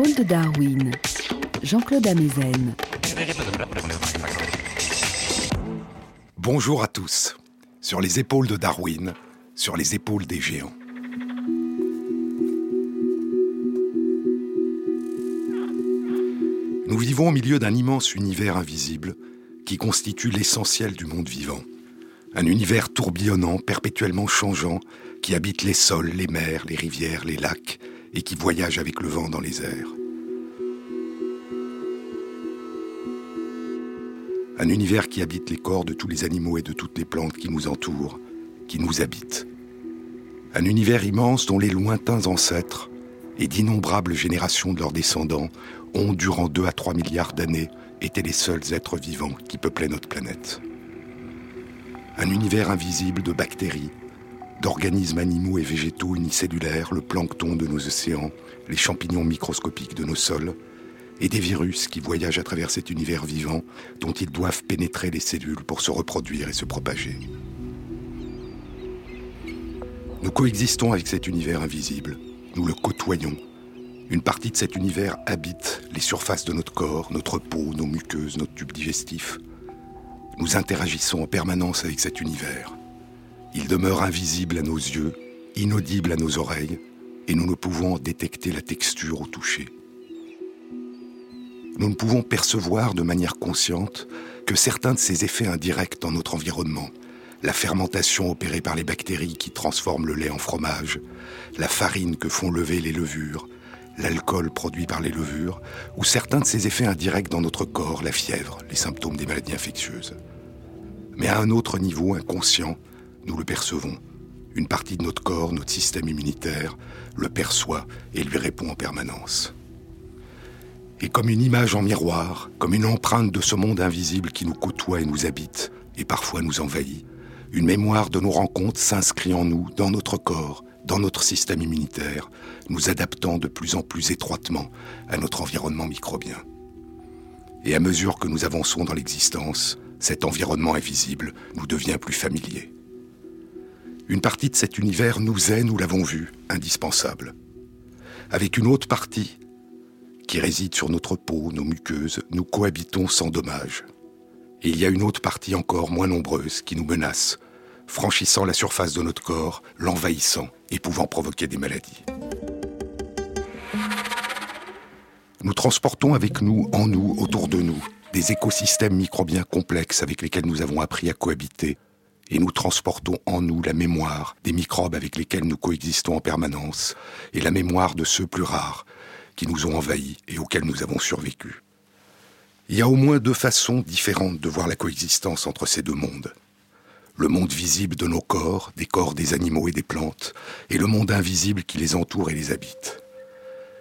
Épaules de Darwin, Jean-Claude Amezen. Bonjour à tous. Sur les épaules de Darwin, sur les épaules des géants. Nous vivons au milieu d'un immense univers invisible qui constitue l'essentiel du monde vivant. Un univers tourbillonnant, perpétuellement changeant, qui habite les sols, les mers, les rivières, les lacs, et qui voyage avec le vent dans les airs. Un univers qui habite les corps de tous les animaux et de toutes les plantes qui nous entourent, qui nous habitent. Un univers immense dont les lointains ancêtres et d'innombrables générations de leurs descendants ont, durant 2 à 3 milliards d'années, été les seuls êtres vivants qui peuplaient notre planète. Un univers invisible de bactéries, d'organismes animaux et végétaux unicellulaires, le plancton de nos océans, les champignons microscopiques de nos sols, et des virus qui voyagent à travers cet univers vivant dont ils doivent pénétrer les cellules pour se reproduire et se propager. Nous coexistons avec cet univers invisible, nous le côtoyons. Une partie de cet univers habite les surfaces de notre corps, notre peau, nos muqueuses, notre tube digestif. Nous interagissons en permanence avec cet univers. Il demeure invisible à nos yeux, inaudible à nos oreilles, et nous ne pouvons détecter la texture au toucher. Nous ne pouvons percevoir de manière consciente que certains de ces effets indirects dans notre environnement, la fermentation opérée par les bactéries qui transforment le lait en fromage, la farine que font lever les levures, l'alcool produit par les levures, ou certains de ces effets indirects dans notre corps, la fièvre, les symptômes des maladies infectieuses. Mais à un autre niveau inconscient, nous le percevons. Une partie de notre corps, notre système immunitaire, le perçoit et lui répond en permanence. Et comme une image en miroir, comme une empreinte de ce monde invisible qui nous côtoie et nous habite, et parfois nous envahit, une mémoire de nos rencontres s'inscrit en nous, dans notre corps, dans notre système immunitaire, nous adaptant de plus en plus étroitement à notre environnement microbien. Et à mesure que nous avançons dans l'existence, cet environnement invisible nous devient plus familier. Une partie de cet univers nous est, nous l'avons vu, indispensable. Avec une autre partie, qui réside sur notre peau, nos muqueuses, nous cohabitons sans dommage. Et il y a une autre partie encore moins nombreuse qui nous menace, franchissant la surface de notre corps, l'envahissant et pouvant provoquer des maladies. Nous transportons avec nous, en nous, autour de nous, des écosystèmes microbiens complexes avec lesquels nous avons appris à cohabiter, et nous transportons en nous la mémoire des microbes avec lesquels nous coexistons en permanence, et la mémoire de ceux plus rares qui nous ont envahis et auxquels nous avons survécu. Il y a au moins deux façons différentes de voir la coexistence entre ces deux mondes. Le monde visible de nos corps, des corps des animaux et des plantes, et le monde invisible qui les entoure et les habite.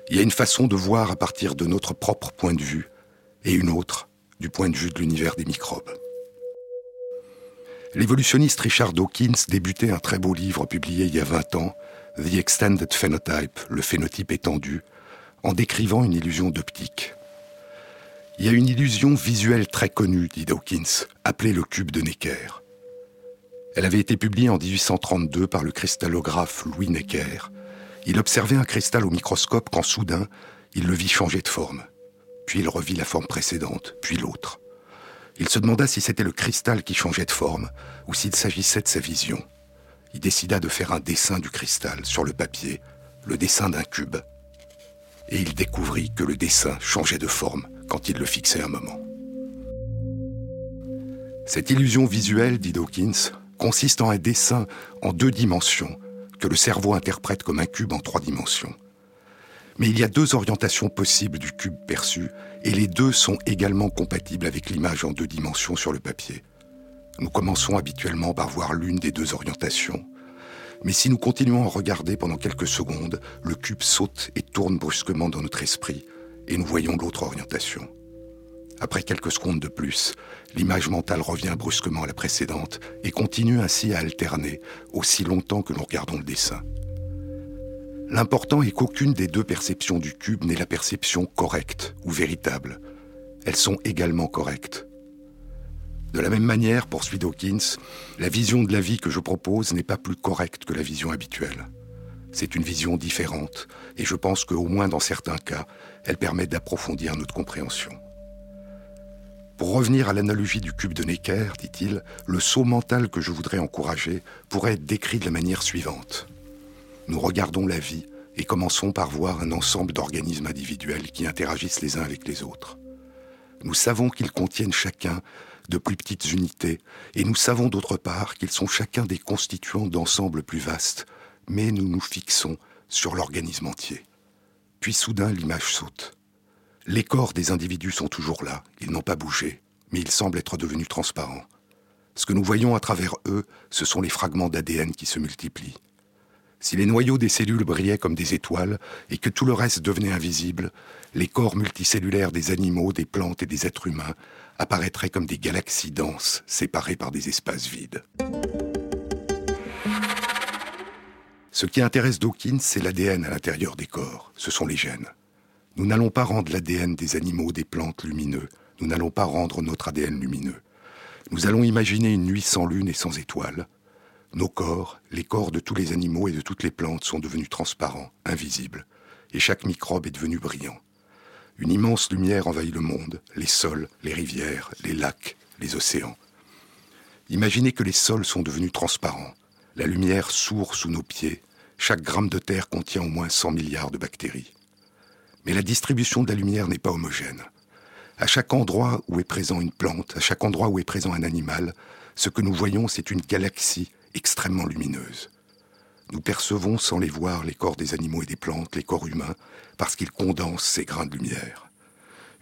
Il y a une façon de voir à partir de notre propre point de vue, et une autre du point de vue de l'univers des microbes. L'évolutionniste Richard Dawkins débutait un très beau livre publié il y a 20 ans, The Extended Phenotype, le phénotype étendu, en décrivant une illusion d'optique. Il y a une illusion visuelle très connue, dit Dawkins, appelée le cube de Necker. Elle avait été publiée en 1832 par le cristallographe Louis Necker. Il observait un cristal au microscope quand soudain, il le vit changer de forme. Puis il revit la forme précédente, puis l'autre. Il se demanda si c'était le cristal qui changeait de forme ou s'il s'agissait de sa vision. Il décida de faire un dessin du cristal sur le papier, le dessin d'un cube. Et il découvrit que le dessin changeait de forme quand il le fixait un moment. Cette illusion visuelle, dit Dawkins, consiste en un dessin en deux dimensions que le cerveau interprète comme un cube en trois dimensions. Mais il y a deux orientations possibles du cube perçu, et les deux sont également compatibles avec l'image en deux dimensions sur le papier. Nous commençons habituellement par voir l'une des deux orientations, mais si nous continuons à regarder pendant quelques secondes, le cube saute et tourne brusquement dans notre esprit, et nous voyons l'autre orientation. Après quelques secondes de plus, l'image mentale revient brusquement à la précédente et continue ainsi à alterner aussi longtemps que nous regardons le dessin. L'important est qu'aucune des deux perceptions du cube n'est la perception correcte ou véritable. Elles sont également correctes. De la même manière, poursuit Dawkins, la vision de la vie que je propose n'est pas plus correcte que la vision habituelle. C'est une vision différente, et je pense qu'au moins dans certains cas, elle permet d'approfondir notre compréhension. Pour revenir à l'analogie du cube de Necker, dit-il, le saut mental que je voudrais encourager pourrait être décrit de la manière suivante. Nous regardons la vie et commençons par voir un ensemble d'organismes individuels qui interagissent les uns avec les autres. Nous savons qu'ils contiennent chacun de plus petites unités, et nous savons d'autre part qu'ils sont chacun des constituants d'ensembles plus vastes, mais nous nous fixons sur l'organisme entier. Puis soudain l'image saute. Les corps des individus sont toujours là, ils n'ont pas bougé, mais ils semblent être devenus transparents. Ce que nous voyons à travers eux, ce sont les fragments d'ADN qui se multiplient. Si les noyaux des cellules brillaient comme des étoiles et que tout le reste devenait invisible, les corps multicellulaires des animaux, des plantes et des êtres humains apparaîtraient comme des galaxies denses séparées par des espaces vides. Ce qui intéresse Dawkins, c'est l'ADN à l'intérieur des corps, ce sont les gènes. Nous n'allons pas rendre l'ADN des animaux, des plantes lumineux, nous n'allons pas rendre notre ADN lumineux. Nous allons imaginer une nuit sans lune et sans étoiles, nos corps, les corps de tous les animaux et de toutes les plantes sont devenus transparents, invisibles, et chaque microbe est devenu brillant. Une immense lumière envahit le monde, les sols, les rivières, les lacs, les océans. Imaginez que les sols sont devenus transparents. La lumière sourd sous nos pieds. Chaque gramme de terre contient au moins 100 milliards de bactéries. Mais la distribution de la lumière n'est pas homogène. À chaque endroit où est présent une plante, à chaque endroit où est présent un animal, ce que nous voyons, c'est une galaxie extrêmement lumineuses. Nous percevons sans les voir les corps des animaux et des plantes, les corps humains, parce qu'ils condensent ces grains de lumière.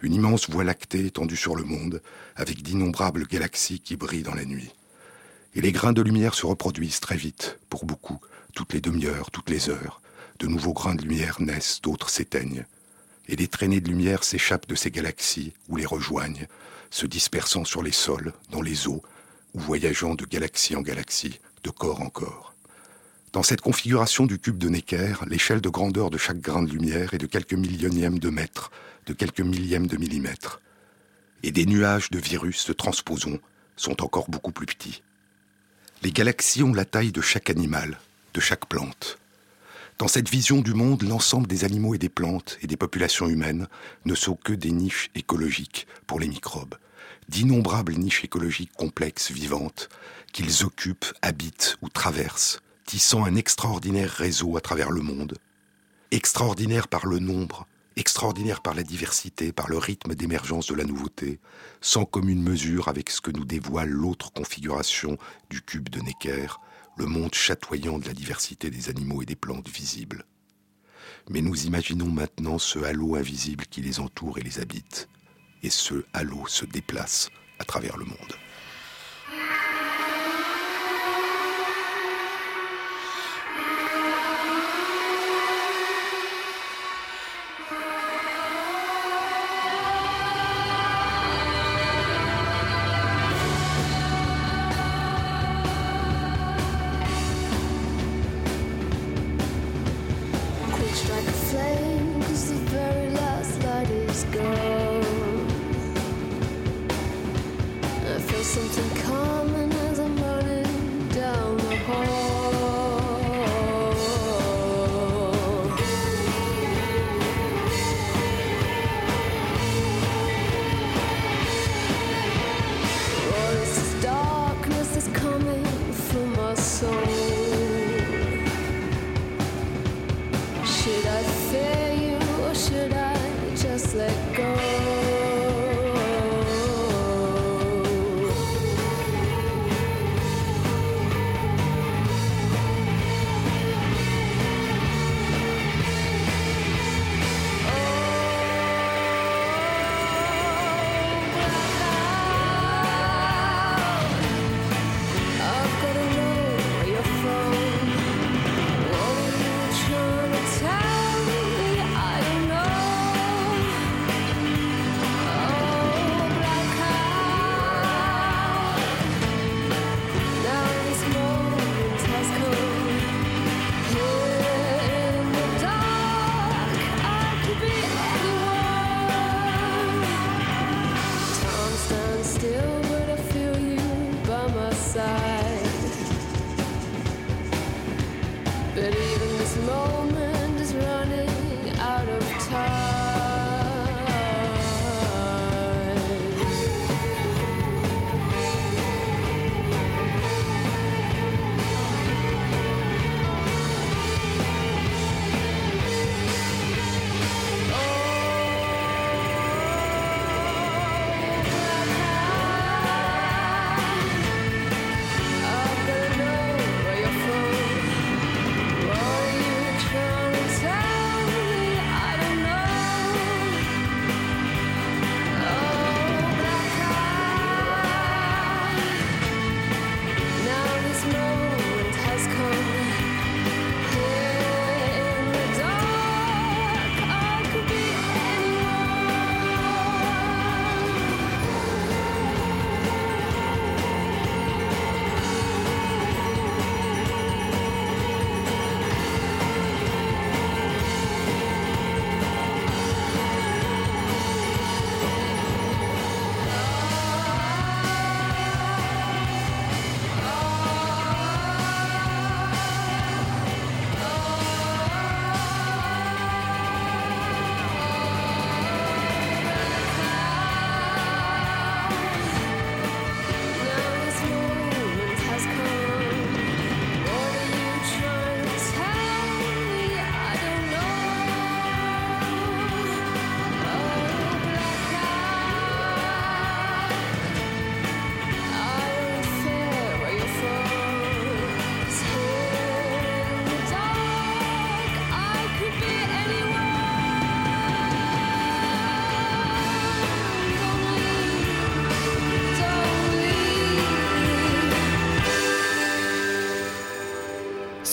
Une immense voie lactée étendue sur le monde, avec d'innombrables galaxies qui brillent dans la nuit. Et les grains de lumière se reproduisent très vite, pour beaucoup, toutes les demi-heures, toutes les heures. De nouveaux grains de lumière naissent, d'autres s'éteignent. Et des traînées de lumière s'échappent de ces galaxies ou les rejoignent, se dispersant sur les sols, dans les eaux, ou voyageant de galaxie en galaxie, de corps en corps. Dans cette configuration du cube de Necker, l'échelle de grandeur de chaque grain de lumière est de quelques millionièmes de mètres, de quelques millièmes de millimètres. Et des nuages de virus, de transposons, sont encore beaucoup plus petits. Les galaxies ont la taille de chaque animal, de chaque plante. Dans cette vision du monde, l'ensemble des animaux et des plantes et des populations humaines ne sont que des niches écologiques pour les microbes, d'innombrables niches écologiques complexes, vivantes, qu'ils occupent, habitent ou traversent, tissant un extraordinaire réseau à travers le monde. Extraordinaire par le nombre, extraordinaire par la diversité, par le rythme d'émergence de la nouveauté, sans commune mesure avec ce que nous dévoile l'autre configuration du cube de Necker, le monde chatoyant de la diversité des animaux et des plantes visibles. Mais nous imaginons maintenant ce halo invisible qui les entoure et les habite et ce halo se déplace à travers le monde. but even this moment is running.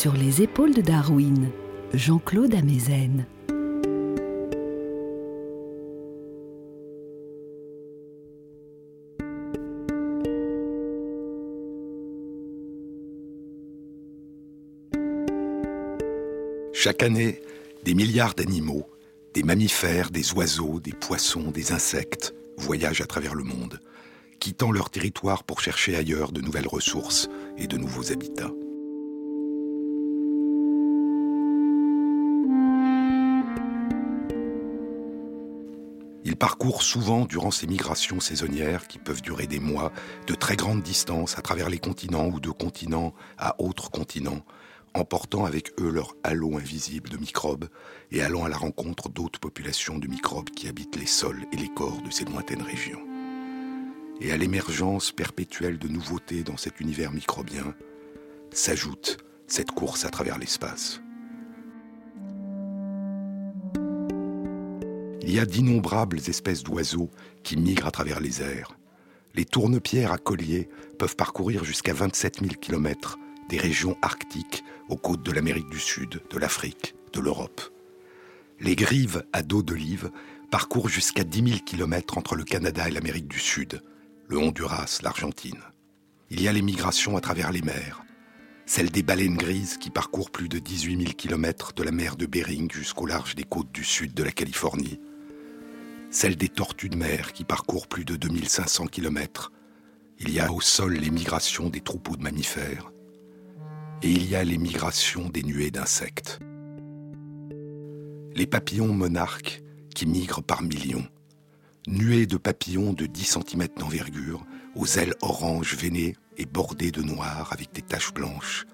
Sur les épaules de Darwin, Jean-Claude Amezen. Chaque année, des milliards d'animaux, des mammifères, des oiseaux, des poissons, des insectes, voyagent à travers le monde, quittant leur territoire pour chercher ailleurs de nouvelles ressources et de nouveaux habitats. Ils parcourent souvent durant ces migrations saisonnières qui peuvent durer des mois, de très grandes distances à travers les continents ou de continents à autres continents, emportant avec eux leur halo invisible de microbes et allant à la rencontre d'autres populations de microbes qui habitent les sols et les corps de ces lointaines régions. Et à l'émergence perpétuelle de nouveautés dans cet univers microbien s'ajoute cette course à travers l'espace. Il y a d'innombrables espèces d'oiseaux qui migrent à travers les airs. Les tournepierres à collier peuvent parcourir jusqu'à 27 000 km des régions arctiques aux côtes de l'Amérique du Sud, de l'Afrique, de l'Europe. Les grives à dos d'olive parcourent jusqu'à 10 000 km entre le Canada et l'Amérique du Sud, le Honduras, l'Argentine. Il y a les migrations à travers les mers, celles des baleines grises qui parcourent plus de 18 000 km de la mer de Bering jusqu'au large des côtes du sud de la Californie, celle des tortues de mer qui parcourent plus de 2500 km. Il y a au sol les migrations des troupeaux de mammifères. Et il y a les migrations des nuées d'insectes. Les papillons monarques qui migrent par millions. Nuées de papillons de 10 cm d'envergure, aux ailes orange veinées et bordées de noir avec des taches blanches,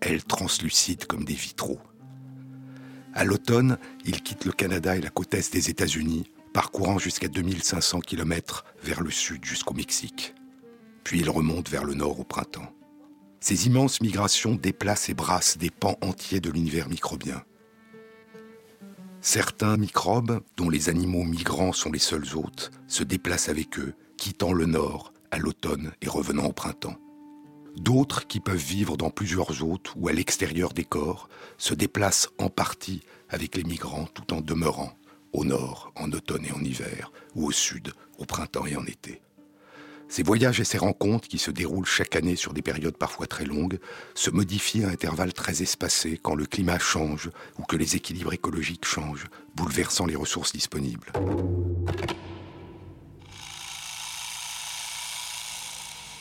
ailes translucides comme des vitraux. À l'automne, ils quittent le Canada et la côte est des États-Unis parcourant jusqu'à 2500 km vers le sud jusqu'au Mexique. Puis il remonte vers le nord au printemps. Ces immenses migrations déplacent et brassent des pans entiers de l'univers microbien. Certains microbes, dont les animaux migrants sont les seuls hôtes, se déplacent avec eux, quittant le nord à l'automne et revenant au printemps. D'autres, qui peuvent vivre dans plusieurs hôtes ou à l'extérieur des corps, se déplacent en partie avec les migrants tout en demeurant au nord en automne et en hiver, ou au sud au printemps et en été. Ces voyages et ces rencontres, qui se déroulent chaque année sur des périodes parfois très longues, se modifient à intervalles très espacés quand le climat change ou que les équilibres écologiques changent, bouleversant les ressources disponibles.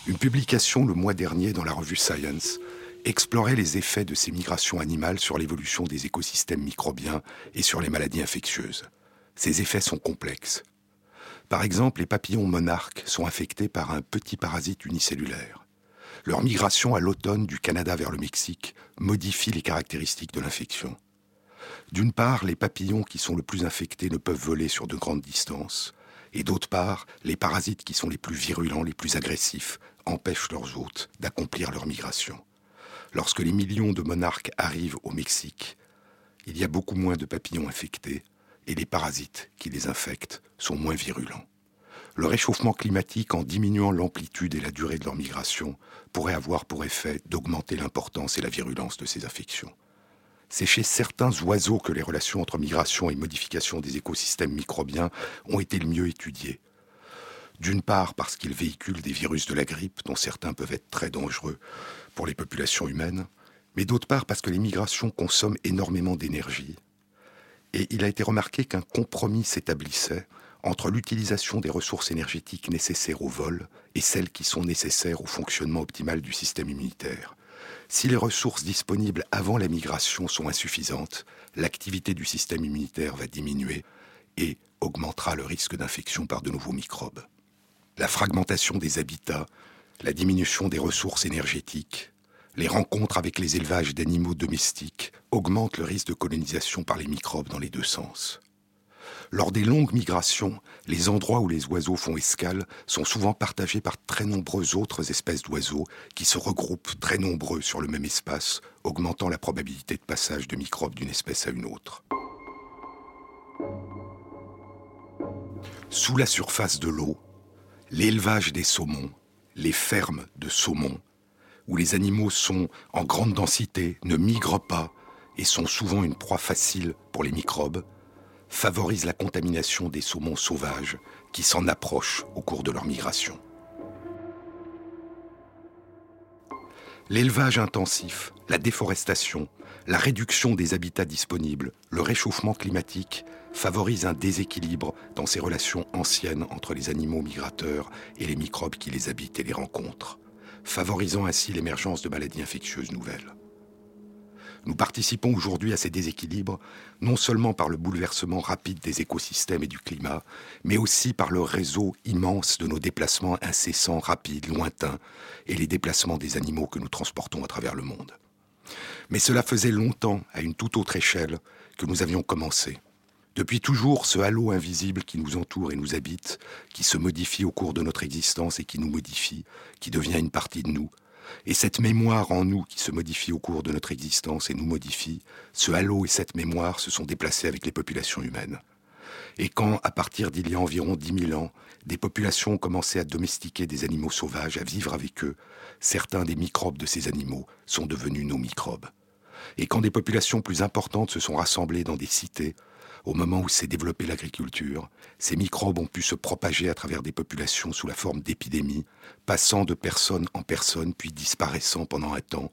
Une publication le mois dernier dans la revue Science explorait les effets de ces migrations animales sur l'évolution des écosystèmes microbiens et sur les maladies infectieuses. Ces effets sont complexes. Par exemple, les papillons monarques sont infectés par un petit parasite unicellulaire. Leur migration à l'automne du Canada vers le Mexique modifie les caractéristiques de l'infection. D'une part, les papillons qui sont le plus infectés ne peuvent voler sur de grandes distances, et d'autre part, les parasites qui sont les plus virulents, les plus agressifs, empêchent leurs hôtes d'accomplir leur migration. Lorsque les millions de monarques arrivent au Mexique, il y a beaucoup moins de papillons infectés et les parasites qui les infectent sont moins virulents. Le réchauffement climatique, en diminuant l'amplitude et la durée de leur migration, pourrait avoir pour effet d'augmenter l'importance et la virulence de ces infections. C'est chez certains oiseaux que les relations entre migration et modification des écosystèmes microbiens ont été le mieux étudiées. D'une part parce qu'ils véhiculent des virus de la grippe dont certains peuvent être très dangereux, pour les populations humaines, mais d'autre part parce que les migrations consomment énormément d'énergie. Et il a été remarqué qu'un compromis s'établissait entre l'utilisation des ressources énergétiques nécessaires au vol et celles qui sont nécessaires au fonctionnement optimal du système immunitaire. Si les ressources disponibles avant la migration sont insuffisantes, l'activité du système immunitaire va diminuer et augmentera le risque d'infection par de nouveaux microbes. La fragmentation des habitats la diminution des ressources énergétiques, les rencontres avec les élevages d'animaux domestiques augmentent le risque de colonisation par les microbes dans les deux sens. Lors des longues migrations, les endroits où les oiseaux font escale sont souvent partagés par très nombreuses autres espèces d'oiseaux qui se regroupent très nombreux sur le même espace, augmentant la probabilité de passage de microbes d'une espèce à une autre. Sous la surface de l'eau, l'élevage des saumons les fermes de saumon, où les animaux sont en grande densité, ne migrent pas et sont souvent une proie facile pour les microbes, favorisent la contamination des saumons sauvages qui s'en approchent au cours de leur migration. L'élevage intensif, la déforestation, la réduction des habitats disponibles, le réchauffement climatique favorisent un déséquilibre dans ces relations anciennes entre les animaux migrateurs et les microbes qui les habitent et les rencontrent, favorisant ainsi l'émergence de maladies infectieuses nouvelles. Nous participons aujourd'hui à ces déséquilibres non seulement par le bouleversement rapide des écosystèmes et du climat, mais aussi par le réseau immense de nos déplacements incessants, rapides, lointains, et les déplacements des animaux que nous transportons à travers le monde. Mais cela faisait longtemps, à une toute autre échelle, que nous avions commencé. Depuis toujours, ce halo invisible qui nous entoure et nous habite, qui se modifie au cours de notre existence et qui nous modifie, qui devient une partie de nous, et cette mémoire en nous qui se modifie au cours de notre existence et nous modifie, ce halo et cette mémoire se sont déplacés avec les populations humaines. Et quand, à partir d'il y a environ dix mille ans, des populations ont commencé à domestiquer des animaux sauvages, à vivre avec eux, certains des microbes de ces animaux sont devenus nos microbes. Et quand des populations plus importantes se sont rassemblées dans des cités, au moment où s'est développée l'agriculture, ces microbes ont pu se propager à travers des populations sous la forme d'épidémies, passant de personne en personne puis disparaissant pendant un temps,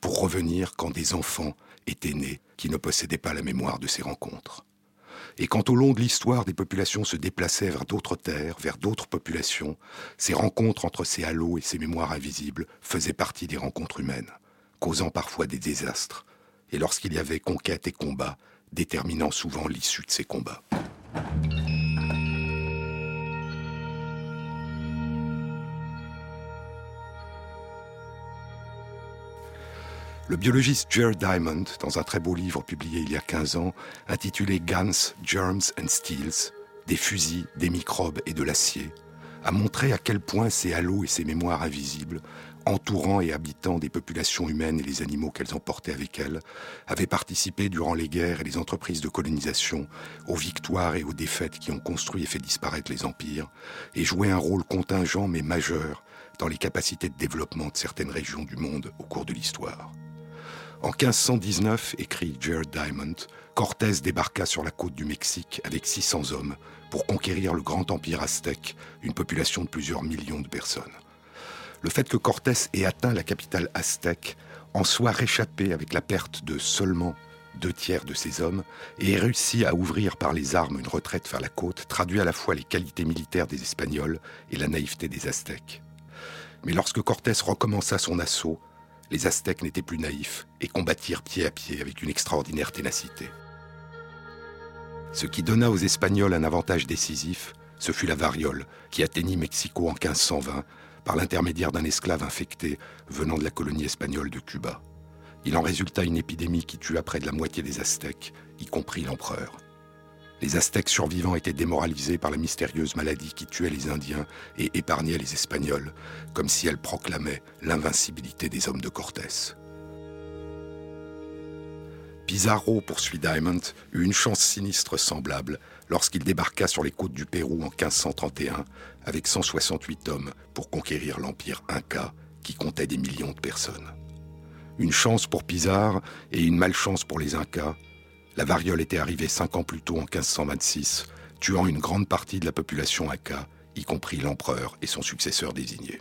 pour revenir quand des enfants étaient nés qui ne possédaient pas la mémoire de ces rencontres. Et quand au long de l'histoire des populations se déplaçaient vers d'autres terres, vers d'autres populations, ces rencontres entre ces halos et ces mémoires invisibles faisaient partie des rencontres humaines, causant parfois des désastres, et lorsqu'il y avait conquête et combat, déterminant souvent l'issue de ces combats. Le biologiste Jared Diamond, dans un très beau livre publié il y a 15 ans, intitulé Guns, Germs and Steels, des fusils, des microbes et de l'acier, a montré à quel point ces halos et ces mémoires invisibles entourant et habitant des populations humaines et les animaux qu'elles emportaient avec elles, avaient participé durant les guerres et les entreprises de colonisation aux victoires et aux défaites qui ont construit et fait disparaître les empires, et joué un rôle contingent mais majeur dans les capacités de développement de certaines régions du monde au cours de l'histoire. En 1519, écrit Jared Diamond, Cortés débarqua sur la côte du Mexique avec 600 hommes pour conquérir le grand empire aztèque, une population de plusieurs millions de personnes le fait que Cortés ait atteint la capitale aztèque en soit réchappé avec la perte de seulement deux tiers de ses hommes et ait réussi à ouvrir par les armes une retraite vers la côte traduit à la fois les qualités militaires des Espagnols et la naïveté des Aztèques. Mais lorsque Cortés recommença son assaut, les Aztèques n'étaient plus naïfs et combattirent pied à pied avec une extraordinaire ténacité. Ce qui donna aux Espagnols un avantage décisif, ce fut la variole, qui atteignit Mexico en 1520 par l'intermédiaire d'un esclave infecté venant de la colonie espagnole de Cuba. Il en résulta une épidémie qui tua près de la moitié des Aztèques, y compris l'empereur. Les Aztèques survivants étaient démoralisés par la mystérieuse maladie qui tuait les Indiens et épargnait les Espagnols, comme si elle proclamait l'invincibilité des hommes de Cortés. Pizarro, poursuit Diamond, eut une chance sinistre semblable lorsqu'il débarqua sur les côtes du Pérou en 1531 avec 168 hommes pour conquérir l'empire Inca qui comptait des millions de personnes. Une chance pour Pizarro et une malchance pour les Incas. La variole était arrivée cinq ans plus tôt en 1526, tuant une grande partie de la population Inca, y compris l'empereur et son successeur désigné.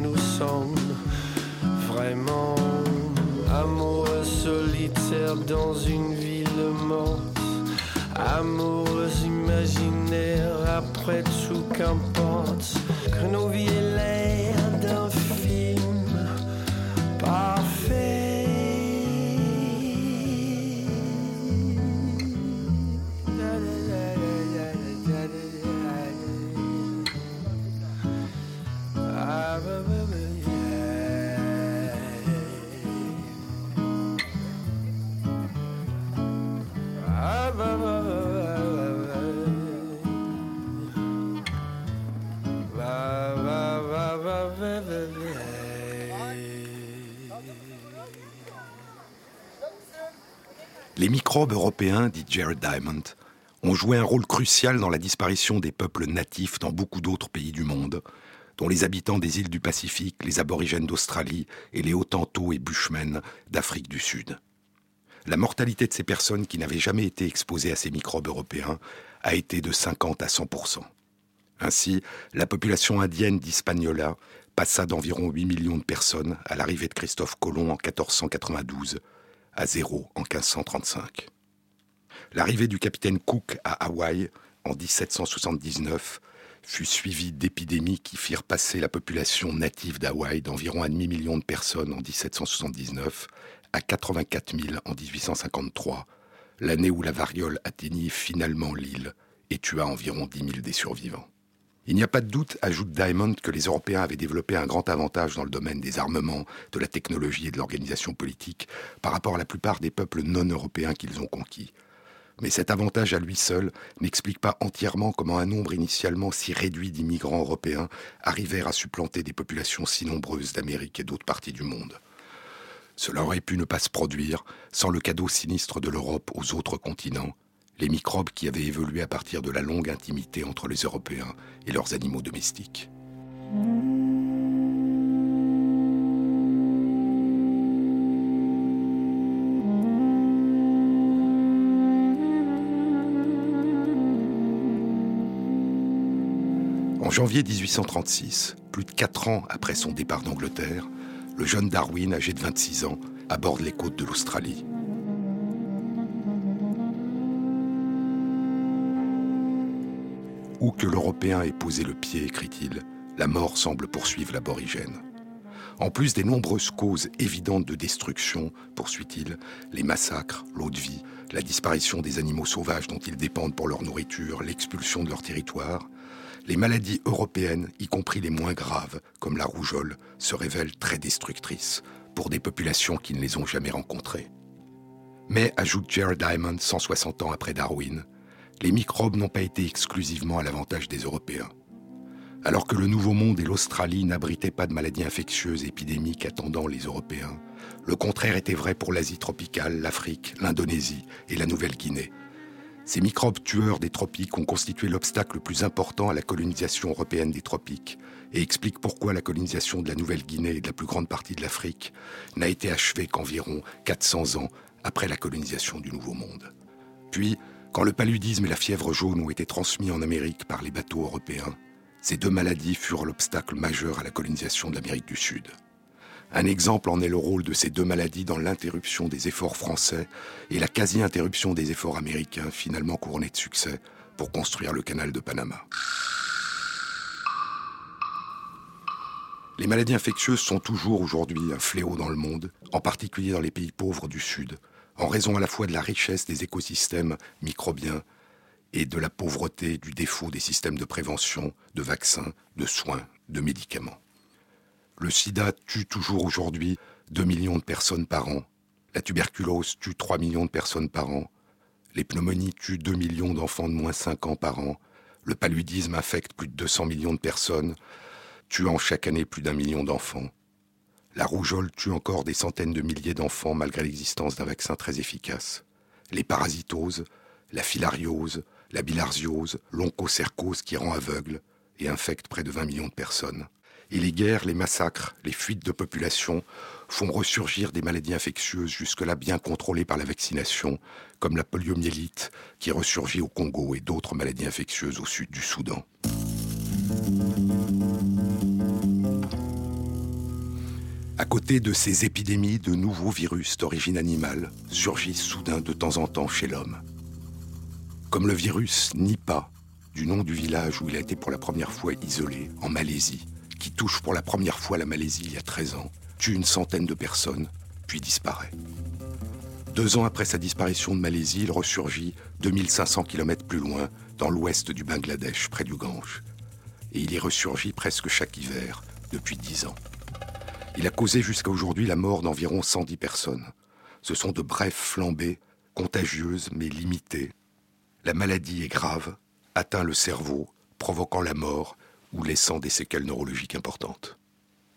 Nous sommes vraiment. Amoureux solitaire dans une ville morte. Amoureux imaginaire, après tout qu'importe que nos vies microbes européens, dit Jared Diamond, ont joué un rôle crucial dans la disparition des peuples natifs dans beaucoup d'autres pays du monde, dont les habitants des îles du Pacifique, les aborigènes d'Australie et les Hottentots et Bushmen d'Afrique du Sud. La mortalité de ces personnes qui n'avaient jamais été exposées à ces microbes européens a été de 50 à 100% Ainsi, la population indienne d'Hispaniola passa d'environ 8 millions de personnes à l'arrivée de Christophe Colomb en 1492 à zéro en 1535. L'arrivée du capitaine Cook à Hawaï en 1779 fut suivie d'épidémies qui firent passer la population native d'Hawaï d'environ un demi-million de personnes en 1779 à 84 000 en 1853, l'année où la variole atteignit finalement l'île et tua environ 10 000 des survivants. Il n'y a pas de doute, ajoute Diamond, que les Européens avaient développé un grand avantage dans le domaine des armements, de la technologie et de l'organisation politique par rapport à la plupart des peuples non européens qu'ils ont conquis. Mais cet avantage à lui seul n'explique pas entièrement comment un nombre initialement si réduit d'immigrants européens arrivèrent à supplanter des populations si nombreuses d'Amérique et d'autres parties du monde. Cela aurait pu ne pas se produire sans le cadeau sinistre de l'Europe aux autres continents, les microbes qui avaient évolué à partir de la longue intimité entre les Européens et leurs animaux domestiques. En janvier 1836, plus de quatre ans après son départ d'Angleterre, le jeune Darwin, âgé de 26 ans, aborde les côtes de l'Australie. Où que l'Européen ait posé le pied, écrit-il, la mort semble poursuivre l'aborigène. En plus des nombreuses causes évidentes de destruction, poursuit-il, les massacres, l'eau de vie, la disparition des animaux sauvages dont ils dépendent pour leur nourriture, l'expulsion de leur territoire, les maladies européennes, y compris les moins graves, comme la rougeole, se révèlent très destructrices pour des populations qui ne les ont jamais rencontrées. Mais, ajoute Jared Diamond 160 ans après Darwin, les microbes n'ont pas été exclusivement à l'avantage des Européens. Alors que le Nouveau Monde et l'Australie n'abritaient pas de maladies infectieuses épidémiques attendant les Européens, le contraire était vrai pour l'Asie tropicale, l'Afrique, l'Indonésie et la Nouvelle-Guinée. Ces microbes tueurs des tropiques ont constitué l'obstacle le plus important à la colonisation européenne des tropiques et expliquent pourquoi la colonisation de la Nouvelle-Guinée et de la plus grande partie de l'Afrique n'a été achevée qu'environ 400 ans après la colonisation du Nouveau Monde. Puis, quand le paludisme et la fièvre jaune ont été transmis en Amérique par les bateaux européens, ces deux maladies furent l'obstacle majeur à la colonisation de l'Amérique du Sud. Un exemple en est le rôle de ces deux maladies dans l'interruption des efforts français et la quasi-interruption des efforts américains, finalement couronnés de succès, pour construire le canal de Panama. Les maladies infectieuses sont toujours aujourd'hui un fléau dans le monde, en particulier dans les pays pauvres du Sud, en raison à la fois de la richesse des écosystèmes microbiens et de la pauvreté du défaut des systèmes de prévention, de vaccins, de soins, de médicaments. Le sida tue toujours aujourd'hui 2 millions de personnes par an. La tuberculose tue 3 millions de personnes par an. Les pneumonies tuent 2 millions d'enfants de moins 5 ans par an. Le paludisme affecte plus de 200 millions de personnes, tuant chaque année plus d'un million d'enfants. La rougeole tue encore des centaines de milliers d'enfants malgré l'existence d'un vaccin très efficace. Les parasitoses, la filariose, la bilharziose, l'onchocercose qui rend aveugle et infecte près de 20 millions de personnes. Et les guerres, les massacres, les fuites de population font ressurgir des maladies infectieuses jusque-là bien contrôlées par la vaccination, comme la poliomyélite qui ressurgit au Congo et d'autres maladies infectieuses au sud du Soudan. À côté de ces épidémies, de nouveaux virus d'origine animale surgissent soudain de temps en temps chez l'homme. Comme le virus Nipah, du nom du village où il a été pour la première fois isolé, en Malaisie, qui touche pour la première fois la Malaisie il y a 13 ans, tue une centaine de personnes, puis disparaît. Deux ans après sa disparition de Malaisie, il ressurgit 2500 km plus loin, dans l'ouest du Bangladesh, près du Gange. Et il y ressurgit presque chaque hiver, depuis dix ans. Il a causé jusqu'à aujourd'hui la mort d'environ 110 personnes. Ce sont de brèves flambées, contagieuses mais limitées. La maladie est grave, atteint le cerveau, provoquant la mort ou laissant des séquelles neurologiques importantes.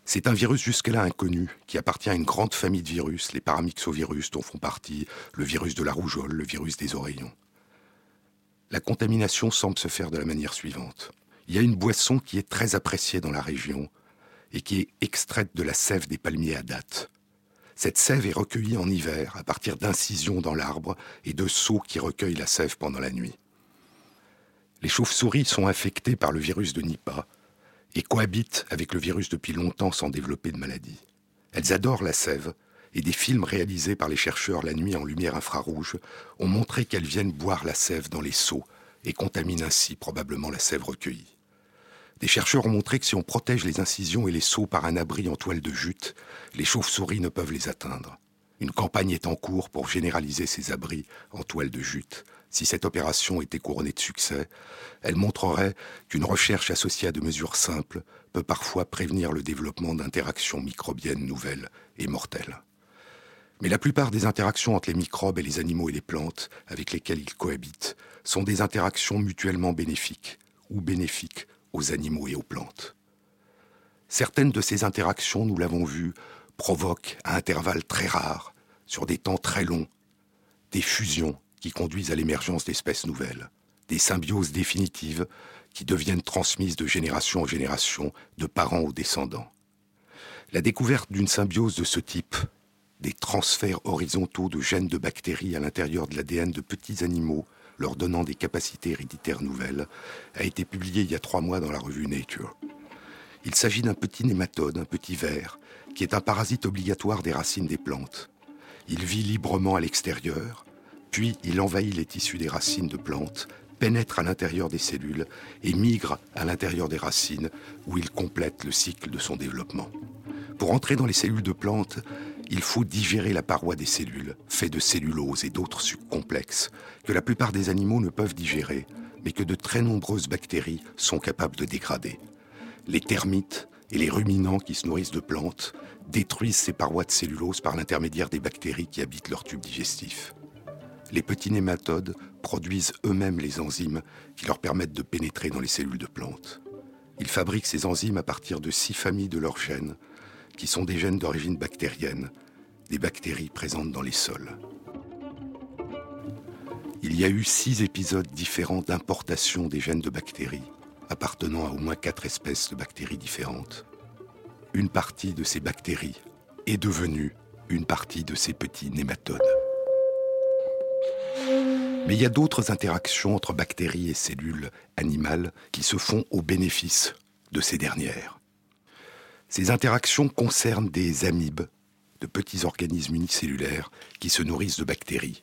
C'est un virus jusque-là inconnu, qui appartient à une grande famille de virus, les paramyxovirus dont font partie le virus de la rougeole, le virus des oreillons. La contamination semble se faire de la manière suivante. Il y a une boisson qui est très appréciée dans la région et qui est extraite de la sève des palmiers à date. Cette sève est recueillie en hiver à partir d'incisions dans l'arbre et de seaux qui recueillent la sève pendant la nuit les chauves-souris sont infectées par le virus de Nipah et cohabitent avec le virus depuis longtemps sans développer de maladie. Elles adorent la sève et des films réalisés par les chercheurs la nuit en lumière infrarouge ont montré qu'elles viennent boire la sève dans les seaux et contaminent ainsi probablement la sève recueillie. Des chercheurs ont montré que si on protège les incisions et les seaux par un abri en toile de jute, les chauves-souris ne peuvent les atteindre. Une campagne est en cours pour généraliser ces abris en toile de jute si cette opération était couronnée de succès, elle montrerait qu'une recherche associée à de mesures simples peut parfois prévenir le développement d'interactions microbiennes nouvelles et mortelles. Mais la plupart des interactions entre les microbes et les animaux et les plantes avec lesquels ils cohabitent sont des interactions mutuellement bénéfiques ou bénéfiques aux animaux et aux plantes. Certaines de ces interactions, nous l'avons vu, provoquent à intervalles très rares, sur des temps très longs, des fusions qui conduisent à l'émergence d'espèces nouvelles, des symbioses définitives qui deviennent transmises de génération en génération, de parents aux descendants. La découverte d'une symbiose de ce type, des transferts horizontaux de gènes de bactéries à l'intérieur de l'ADN de petits animaux, leur donnant des capacités héréditaires nouvelles, a été publiée il y a trois mois dans la revue Nature. Il s'agit d'un petit nématode, un petit ver, qui est un parasite obligatoire des racines des plantes. Il vit librement à l'extérieur, puis il envahit les tissus des racines de plantes, pénètre à l'intérieur des cellules et migre à l'intérieur des racines où il complète le cycle de son développement. Pour entrer dans les cellules de plantes, il faut digérer la paroi des cellules, faite de cellulose et d'autres sucs complexes, que la plupart des animaux ne peuvent digérer, mais que de très nombreuses bactéries sont capables de dégrader. Les termites et les ruminants qui se nourrissent de plantes détruisent ces parois de cellulose par l'intermédiaire des bactéries qui habitent leur tube digestif. Les petits nématodes produisent eux-mêmes les enzymes qui leur permettent de pénétrer dans les cellules de plantes. Ils fabriquent ces enzymes à partir de six familles de leurs gènes, qui sont des gènes d'origine bactérienne, des bactéries présentes dans les sols. Il y a eu six épisodes différents d'importation des gènes de bactéries, appartenant à au moins quatre espèces de bactéries différentes. Une partie de ces bactéries est devenue une partie de ces petits nématodes. Mais il y a d'autres interactions entre bactéries et cellules animales qui se font au bénéfice de ces dernières. Ces interactions concernent des amibes, de petits organismes unicellulaires qui se nourrissent de bactéries.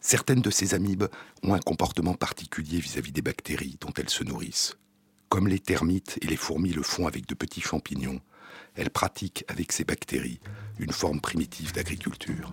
Certaines de ces amibes ont un comportement particulier vis-à-vis des bactéries dont elles se nourrissent. Comme les termites et les fourmis le font avec de petits champignons, elles pratiquent avec ces bactéries une forme primitive d'agriculture.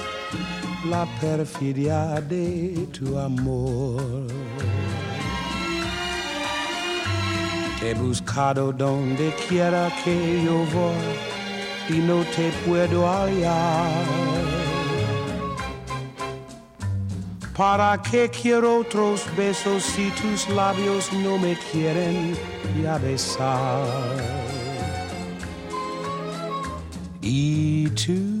la perfidia de tu amor. Te he buscado donde quiera que yo voy y no te puedo hallar. ¿Para qué quiero otros besos si tus labios no me quieren ya besar? Y tú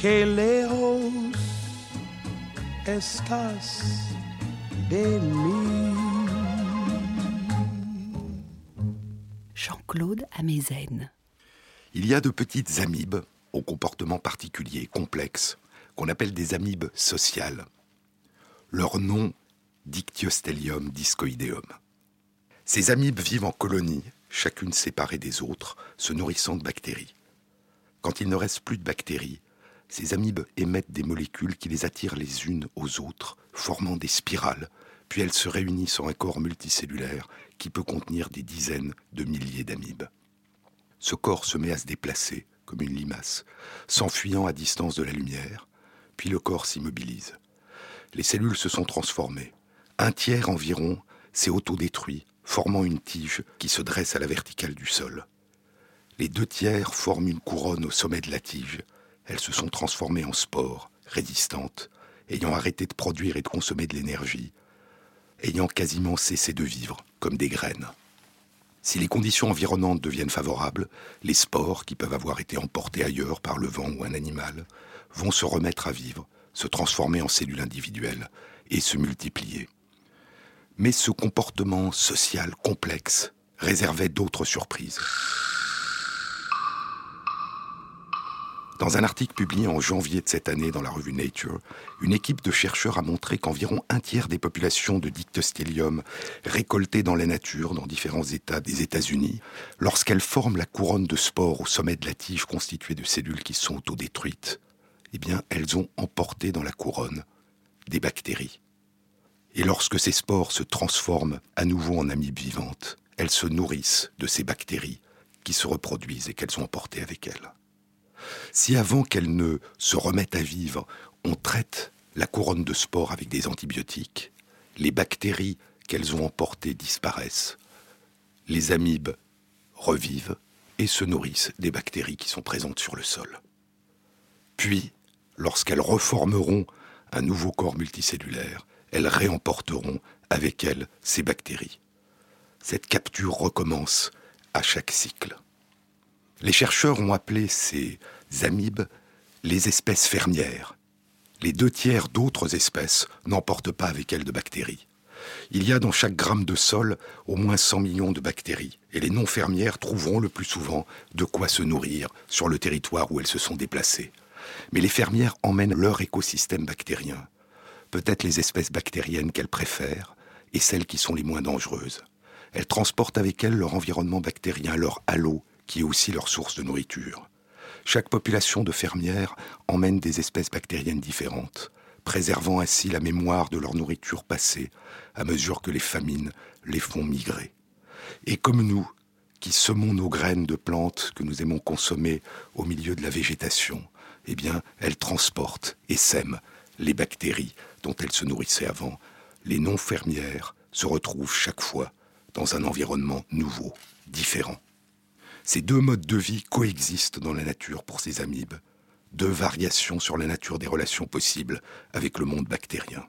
Que lejos estás de mí. Jean-Claude Amezen. Il y a de petites amibes au comportement particulier, complexe, qu'on appelle des amibes sociales. Leur nom, Dictyostelium discoideum. Ces amibes vivent en colonies, chacune séparée des autres, se nourrissant de bactéries. Quand il ne reste plus de bactéries, ces amibes émettent des molécules qui les attirent les unes aux autres, formant des spirales, puis elles se réunissent en un corps multicellulaire qui peut contenir des dizaines de milliers d'amibes. Ce corps se met à se déplacer, comme une limace, s'enfuyant à distance de la lumière, puis le corps s'immobilise. Les cellules se sont transformées. Un tiers environ s'est autodétruit, formant une tige qui se dresse à la verticale du sol. Les deux tiers forment une couronne au sommet de la tige, elles se sont transformées en spores, résistantes, ayant arrêté de produire et de consommer de l'énergie, ayant quasiment cessé de vivre, comme des graines. Si les conditions environnantes deviennent favorables, les spores, qui peuvent avoir été emportés ailleurs par le vent ou un animal, vont se remettre à vivre, se transformer en cellules individuelles et se multiplier. Mais ce comportement social complexe réservait d'autres surprises. Dans un article publié en janvier de cette année dans la revue Nature, une équipe de chercheurs a montré qu'environ un tiers des populations de dictyostelium récoltées dans la nature dans différents États des États-Unis, lorsqu'elles forment la couronne de spores au sommet de la tige constituée de cellules qui sont autodétruites, eh bien, elles ont emporté dans la couronne des bactéries. Et lorsque ces spores se transforment à nouveau en amibes vivantes, elles se nourrissent de ces bactéries qui se reproduisent et qu'elles ont emportées avec elles. Si avant qu'elles ne se remettent à vivre, on traite la couronne de spores avec des antibiotiques, les bactéries qu'elles ont emportées disparaissent, les amibes revivent et se nourrissent des bactéries qui sont présentes sur le sol. Puis, lorsqu'elles reformeront un nouveau corps multicellulaire, elles réemporteront avec elles ces bactéries. Cette capture recommence à chaque cycle. Les chercheurs ont appelé ces amibes les espèces fermières. Les deux tiers d'autres espèces n'emportent pas avec elles de bactéries. Il y a dans chaque gramme de sol au moins 100 millions de bactéries, et les non-fermières trouveront le plus souvent de quoi se nourrir sur le territoire où elles se sont déplacées. Mais les fermières emmènent leur écosystème bactérien, peut-être les espèces bactériennes qu'elles préfèrent, et celles qui sont les moins dangereuses. Elles transportent avec elles leur environnement bactérien, leur halo, qui est aussi leur source de nourriture. Chaque population de fermières emmène des espèces bactériennes différentes, préservant ainsi la mémoire de leur nourriture passée à mesure que les famines les font migrer. Et comme nous, qui semons nos graines de plantes que nous aimons consommer au milieu de la végétation, eh bien, elles transportent et sèment les bactéries dont elles se nourrissaient avant. Les non-fermières se retrouvent chaque fois dans un environnement nouveau, différent. Ces deux modes de vie coexistent dans la nature pour ces amibes, deux variations sur la nature des relations possibles avec le monde bactérien.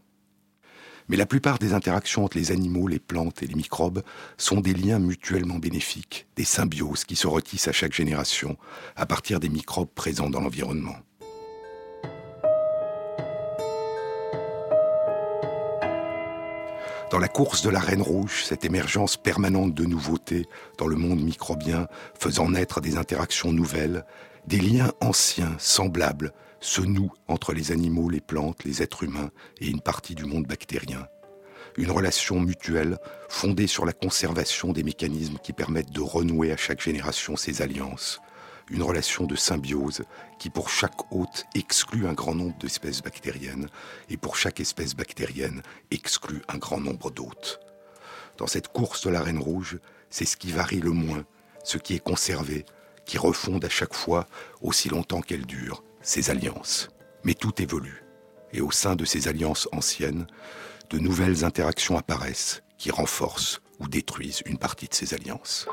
Mais la plupart des interactions entre les animaux, les plantes et les microbes sont des liens mutuellement bénéfiques, des symbioses qui se retissent à chaque génération à partir des microbes présents dans l'environnement. Dans la course de la Reine Rouge, cette émergence permanente de nouveautés dans le monde microbien faisant naître des interactions nouvelles, des liens anciens, semblables, se nouent entre les animaux, les plantes, les êtres humains et une partie du monde bactérien. Une relation mutuelle fondée sur la conservation des mécanismes qui permettent de renouer à chaque génération ces alliances, une relation de symbiose qui pour chaque hôte exclut un grand nombre d'espèces bactériennes et pour chaque espèce bactérienne exclut un grand nombre d'hôtes. Dans cette course de la Reine Rouge, c'est ce qui varie le moins, ce qui est conservé, qui refonde à chaque fois, aussi longtemps qu'elle dure, ces alliances. Mais tout évolue. Et au sein de ces alliances anciennes, de nouvelles interactions apparaissent qui renforcent ou détruisent une partie de ces alliances.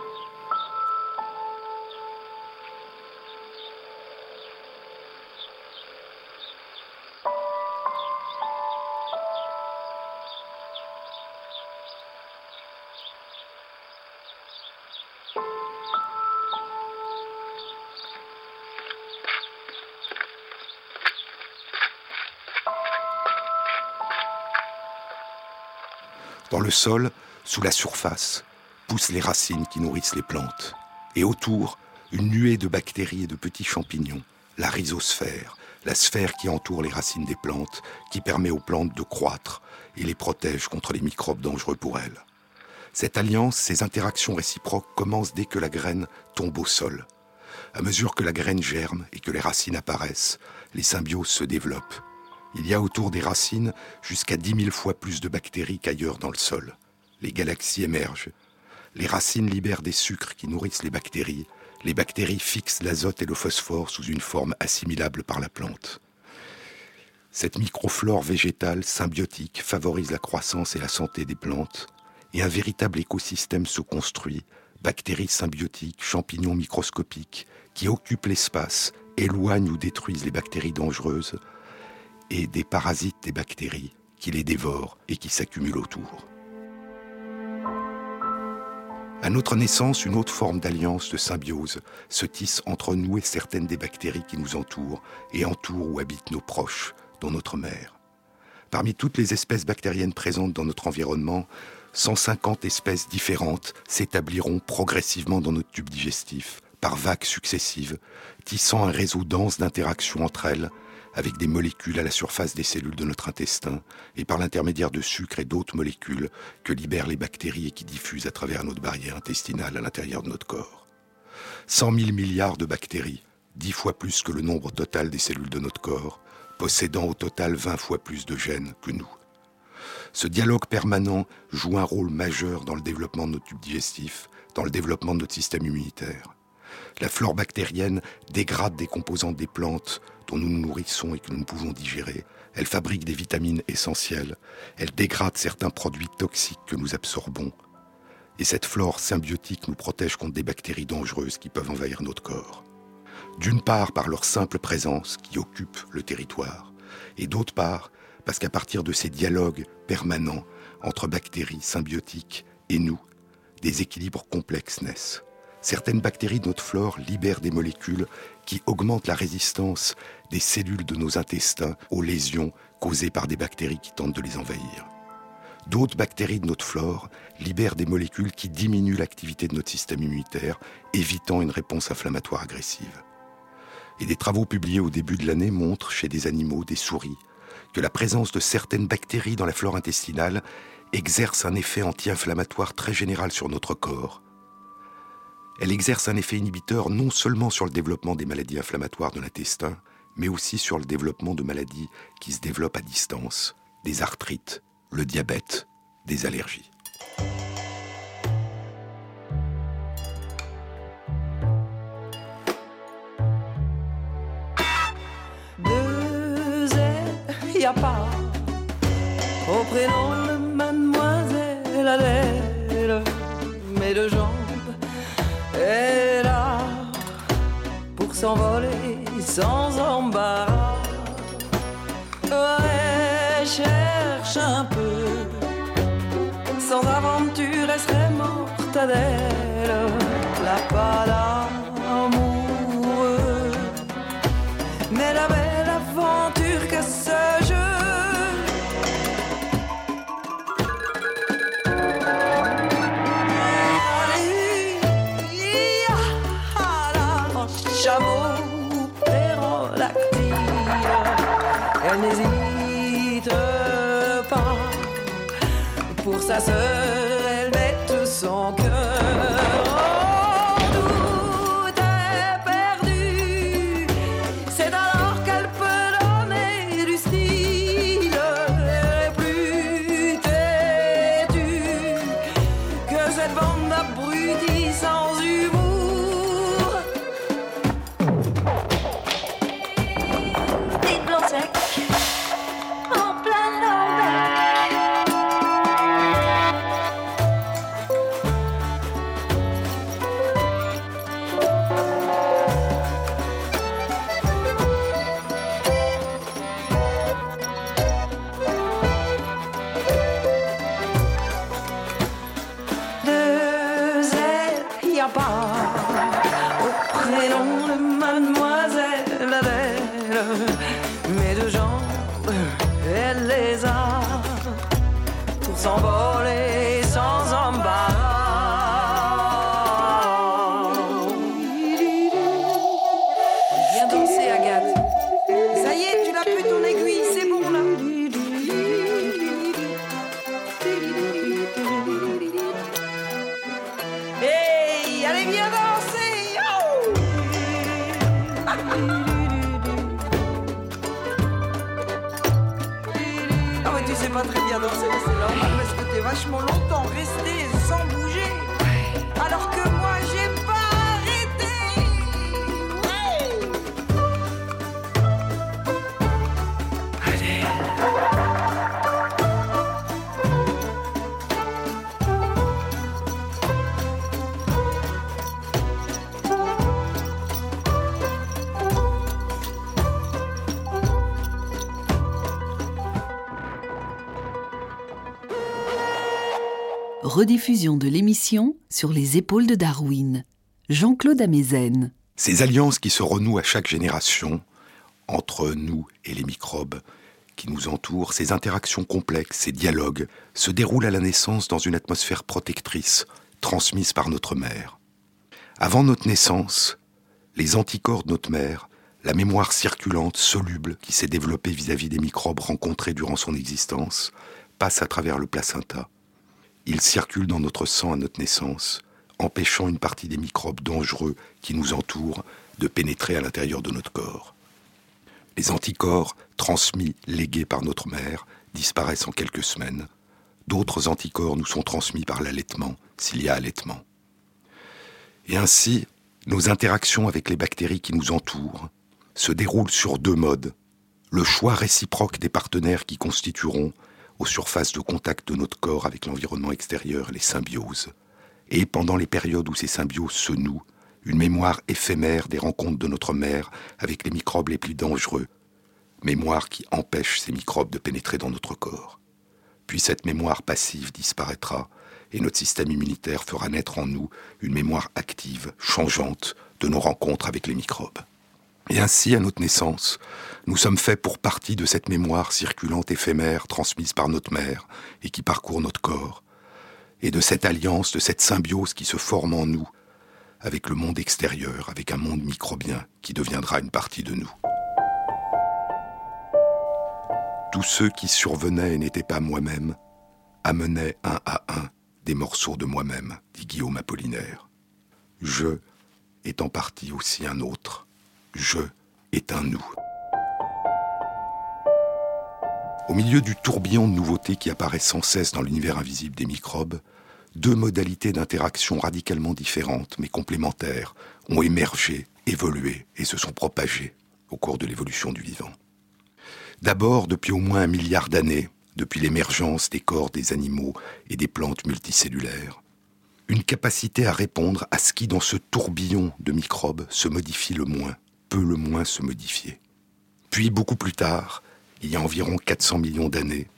Le sol, sous la surface, poussent les racines qui nourrissent les plantes. Et autour, une nuée de bactéries et de petits champignons, la rhizosphère, la sphère qui entoure les racines des plantes, qui permet aux plantes de croître et les protège contre les microbes dangereux pour elles. Cette alliance, ces interactions réciproques commencent dès que la graine tombe au sol. À mesure que la graine germe et que les racines apparaissent, les symbioses se développent il y a autour des racines jusqu'à dix mille fois plus de bactéries qu'ailleurs dans le sol. Les galaxies émergent. Les racines libèrent des sucres qui nourrissent les bactéries. Les bactéries fixent l'azote et le phosphore sous une forme assimilable par la plante. Cette microflore végétale symbiotique favorise la croissance et la santé des plantes, et un véritable écosystème se construit, bactéries symbiotiques, champignons microscopiques, qui occupent l'espace, éloignent ou détruisent les bactéries dangereuses, et des parasites des bactéries qui les dévorent et qui s'accumulent autour. À notre naissance, une autre forme d'alliance, de symbiose, se tisse entre nous et certaines des bactéries qui nous entourent et entourent ou habitent nos proches, dont notre mère. Parmi toutes les espèces bactériennes présentes dans notre environnement, 150 espèces différentes s'établiront progressivement dans notre tube digestif, par vagues successives, tissant un réseau dense d'interactions entre elles, avec des molécules à la surface des cellules de notre intestin, et par l'intermédiaire de sucre et d'autres molécules que libèrent les bactéries et qui diffusent à travers notre barrière intestinale à l'intérieur de notre corps. 100 000 milliards de bactéries, dix fois plus que le nombre total des cellules de notre corps, possédant au total 20 fois plus de gènes que nous. Ce dialogue permanent joue un rôle majeur dans le développement de nos tubes digestifs, dans le développement de notre système immunitaire. La flore bactérienne dégrade des composants des plantes dont nous nous nourrissons et que nous pouvons digérer. Elle fabrique des vitamines essentielles. Elle dégrade certains produits toxiques que nous absorbons. Et cette flore symbiotique nous protège contre des bactéries dangereuses qui peuvent envahir notre corps. D'une part par leur simple présence qui occupe le territoire, et d'autre part parce qu'à partir de ces dialogues permanents entre bactéries symbiotiques et nous, des équilibres complexes naissent. Certaines bactéries de notre flore libèrent des molécules qui augmentent la résistance des cellules de nos intestins aux lésions causées par des bactéries qui tentent de les envahir. D'autres bactéries de notre flore libèrent des molécules qui diminuent l'activité de notre système immunitaire, évitant une réponse inflammatoire agressive. Et des travaux publiés au début de l'année montrent chez des animaux, des souris, que la présence de certaines bactéries dans la flore intestinale exerce un effet anti-inflammatoire très général sur notre corps. Elle exerce un effet inhibiteur non seulement sur le développement des maladies inflammatoires de l'intestin, mais aussi sur le développement de maladies qui se développent à distance, des arthrites, le diabète, des allergies. a au prénom s'envoler sans embarras. Ouais, cherche un peu, sans aventure, elle serait mortadelle, la pas Pour sa au prénom de mademoiselle Adèle, mais de jambes, elle les a pour s'envoler Rediffusion de l'émission sur les épaules de Darwin. Jean-Claude Amezen. Ces alliances qui se renouent à chaque génération, entre nous et les microbes qui nous entourent, ces interactions complexes, ces dialogues, se déroulent à la naissance dans une atmosphère protectrice, transmise par notre mère. Avant notre naissance, les anticorps de notre mère, la mémoire circulante, soluble, qui s'est développée vis-à-vis des microbes rencontrés durant son existence, passe à travers le placenta. Il circule dans notre sang à notre naissance, empêchant une partie des microbes dangereux qui nous entourent de pénétrer à l'intérieur de notre corps. Les anticorps transmis, légués par notre mère, disparaissent en quelques semaines. D'autres anticorps nous sont transmis par l'allaitement, s'il y a allaitement. Et ainsi, nos interactions avec les bactéries qui nous entourent se déroulent sur deux modes. Le choix réciproque des partenaires qui constitueront, aux surfaces de contact de notre corps avec l'environnement extérieur, les symbioses. Et pendant les périodes où ces symbioses se nouent, une mémoire éphémère des rencontres de notre mère avec les microbes les plus dangereux, mémoire qui empêche ces microbes de pénétrer dans notre corps. Puis cette mémoire passive disparaîtra et notre système immunitaire fera naître en nous une mémoire active, changeante de nos rencontres avec les microbes. Et ainsi, à notre naissance, nous sommes faits pour partie de cette mémoire circulante éphémère transmise par notre mère et qui parcourt notre corps, et de cette alliance, de cette symbiose qui se forme en nous avec le monde extérieur, avec un monde microbien qui deviendra une partie de nous. Tous ceux qui survenaient et n'étaient pas moi-même amenaient un à un des morceaux de moi-même, dit Guillaume Apollinaire. Je est en partie aussi un autre. Je est un nous. Au milieu du tourbillon de nouveautés qui apparaît sans cesse dans l'univers invisible des microbes, deux modalités d'interaction radicalement différentes mais complémentaires ont émergé, évolué et se sont propagées au cours de l'évolution du vivant. D'abord, depuis au moins un milliard d'années, depuis l'émergence des corps des animaux et des plantes multicellulaires, une capacité à répondre à ce qui, dans ce tourbillon de microbes, se modifie le moins, peut le moins se modifier. Puis, beaucoup plus tard, il y a environ 400 millions d'années,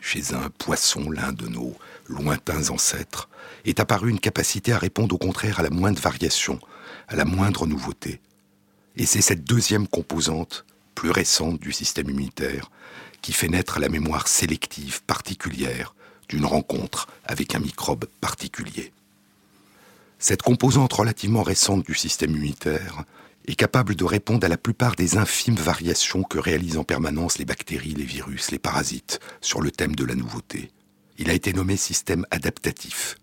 chez un poisson, l'un de nos lointains ancêtres, est apparue une capacité à répondre au contraire à la moindre variation, à la moindre nouveauté. Et c'est cette deuxième composante, plus récente du système immunitaire, qui fait naître la mémoire sélective particulière d'une rencontre avec un microbe particulier. Cette composante relativement récente du système immunitaire est capable de répondre à la plupart des infimes variations que réalisent en permanence les bactéries, les virus, les parasites sur le thème de la nouveauté. Il a été nommé système adaptatif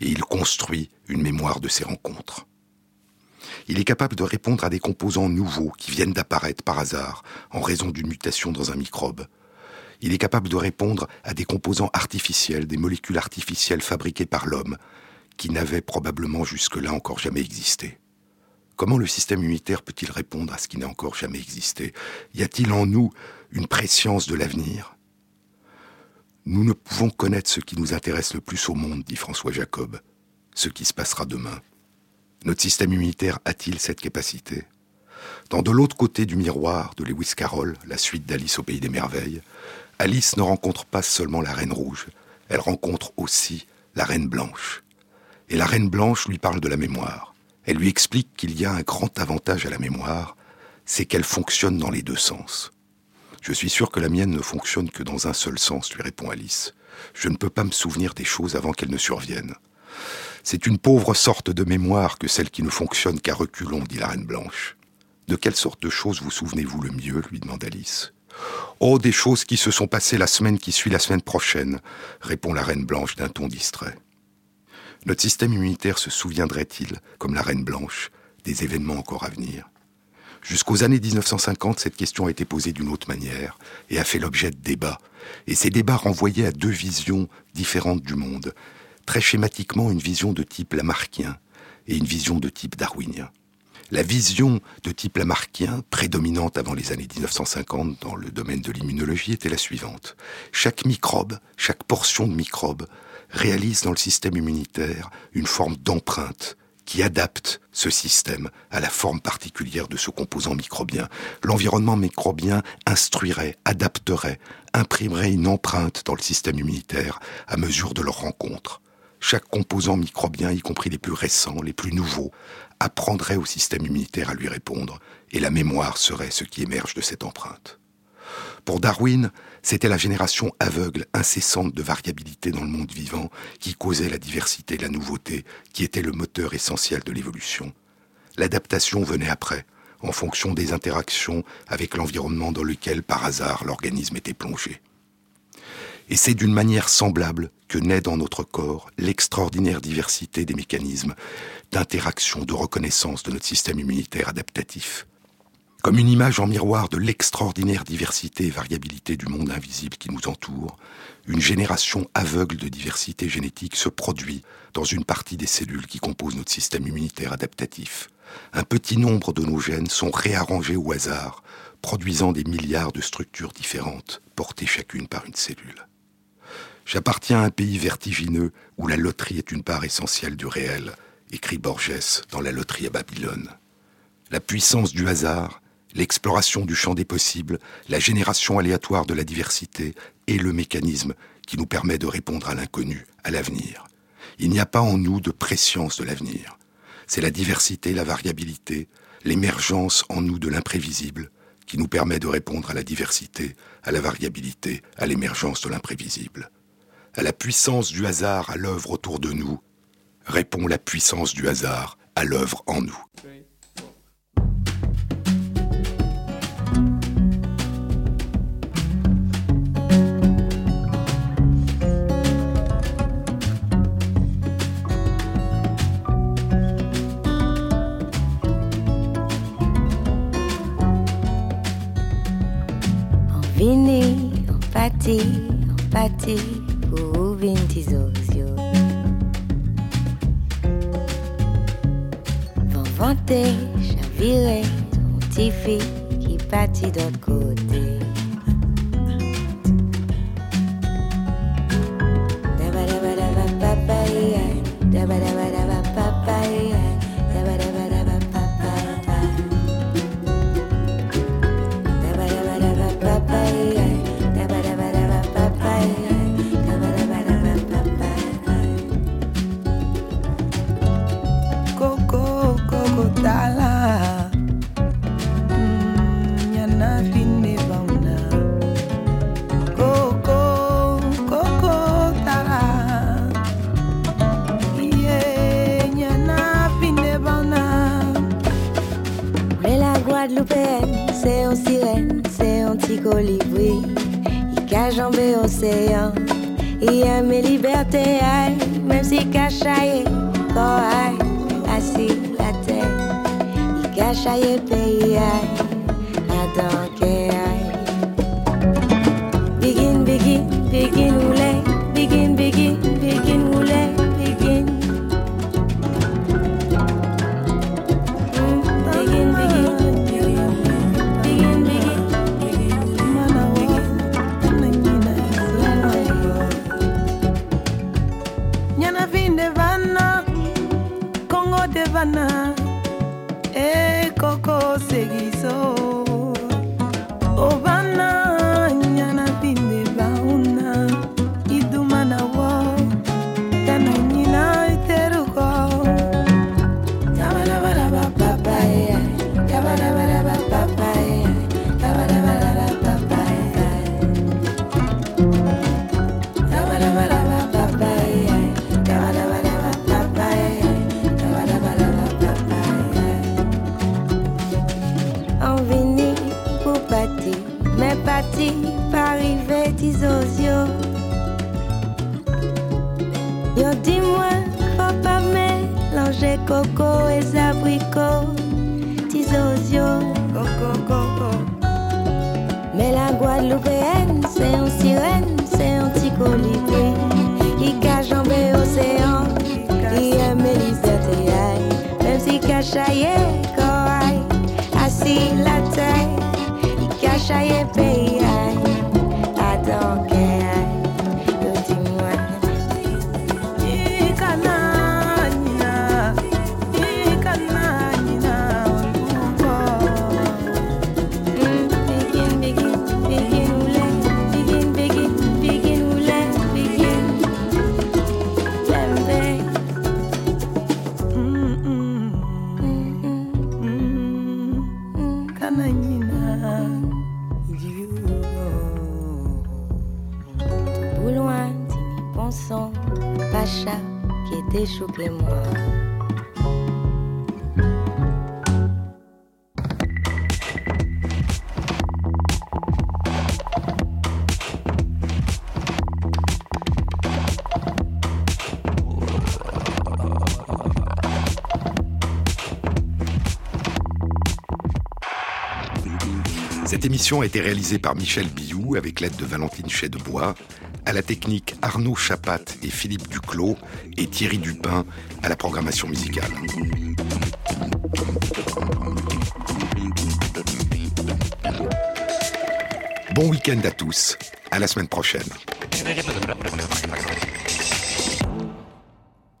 et il construit une mémoire de ces rencontres. Il est capable de répondre à des composants nouveaux qui viennent d'apparaître par hasard en raison d'une mutation dans un microbe. Il est capable de répondre à des composants artificiels, des molécules artificielles fabriquées par l'homme, qui n'avaient probablement jusque-là encore jamais existé. Comment le système immunitaire peut-il répondre à ce qui n'a encore jamais existé? Y a-t-il en nous une préscience de l'avenir? Nous ne pouvons connaître ce qui nous intéresse le plus au monde, dit François Jacob, ce qui se passera demain. Notre système immunitaire a-t-il cette capacité? Dans de l'autre côté du miroir de Lewis Carroll, la suite d'Alice au pays des merveilles, Alice ne rencontre pas seulement la reine rouge, elle rencontre aussi la reine blanche. Et la reine blanche lui parle de la mémoire. Elle lui explique qu'il y a un grand avantage à la mémoire, c'est qu'elle fonctionne dans les deux sens. Je suis sûr que la mienne ne fonctionne que dans un seul sens, lui répond Alice. Je ne peux pas me souvenir des choses avant qu'elles ne surviennent. C'est une pauvre sorte de mémoire que celle qui ne fonctionne qu'à reculons, dit la Reine Blanche. De quelle sorte de choses vous souvenez-vous le mieux lui demande Alice. Oh, des choses qui se sont passées la semaine qui suit la semaine prochaine, répond la Reine Blanche d'un ton distrait. Notre système immunitaire se souviendrait-il, comme la Reine Blanche, des événements encore à venir? Jusqu'aux années 1950, cette question a été posée d'une autre manière et a fait l'objet de débats. Et ces débats renvoyaient à deux visions différentes du monde. Très schématiquement, une vision de type lamarckien et une vision de type darwinien. La vision de type lamarckien, prédominante avant les années 1950 dans le domaine de l'immunologie, était la suivante. Chaque microbe, chaque portion de microbe, réalise dans le système immunitaire une forme d'empreinte qui adapte ce système à la forme particulière de ce composant microbien. L'environnement microbien instruirait, adapterait, imprimerait une empreinte dans le système immunitaire à mesure de leur rencontre. Chaque composant microbien, y compris les plus récents, les plus nouveaux, apprendrait au système immunitaire à lui répondre, et la mémoire serait ce qui émerge de cette empreinte. Pour Darwin, c'était la génération aveugle, incessante de variabilité dans le monde vivant qui causait la diversité, la nouveauté, qui était le moteur essentiel de l'évolution. L'adaptation venait après, en fonction des interactions avec l'environnement dans lequel, par hasard, l'organisme était plongé. Et c'est d'une manière semblable que naît dans notre corps l'extraordinaire diversité des mécanismes d'interaction, de reconnaissance de notre système immunitaire adaptatif. Comme une image en miroir de l'extraordinaire diversité et variabilité du monde invisible qui nous entoure, une génération aveugle de diversité génétique se produit dans une partie des cellules qui composent notre système immunitaire adaptatif. Un petit nombre de nos gènes sont réarrangés au hasard, produisant des milliards de structures différentes, portées chacune par une cellule. J'appartiens à un pays vertigineux où la loterie est une part essentielle du réel, écrit Borges dans La loterie à Babylone. La puissance du hasard, l'exploration du champ des possibles, la génération aléatoire de la diversité est le mécanisme qui nous permet de répondre à l'inconnu, à l'avenir. Il n'y a pas en nous de préscience de l'avenir. C'est la diversité, la variabilité, l'émergence en nous de l'imprévisible qui nous permet de répondre à la diversité, à la variabilité, à l'émergence de l'imprévisible à la puissance du hasard à l'œuvre autour de nous, répond la puissance du hasard à l'œuvre en nous. Vintisozio Vont vanter, chavirer Ton petit fille qui partit d'autre côté dollar. coco et abricots, coco, coco. Mais la Guadeloupéenne, c'est en sirène, c'est un petit colibri qui cache en océan, qui aime les même si cachaillé, corail, assis la terre, il cachaillé pays. Cette émission a été réalisée par Michel Biou avec l'aide de Valentine Bois, à la technique Arnaud Chapat et Philippe Duclos et Thierry Dupin à la programmation musicale. Bon week-end à tous, à la semaine prochaine.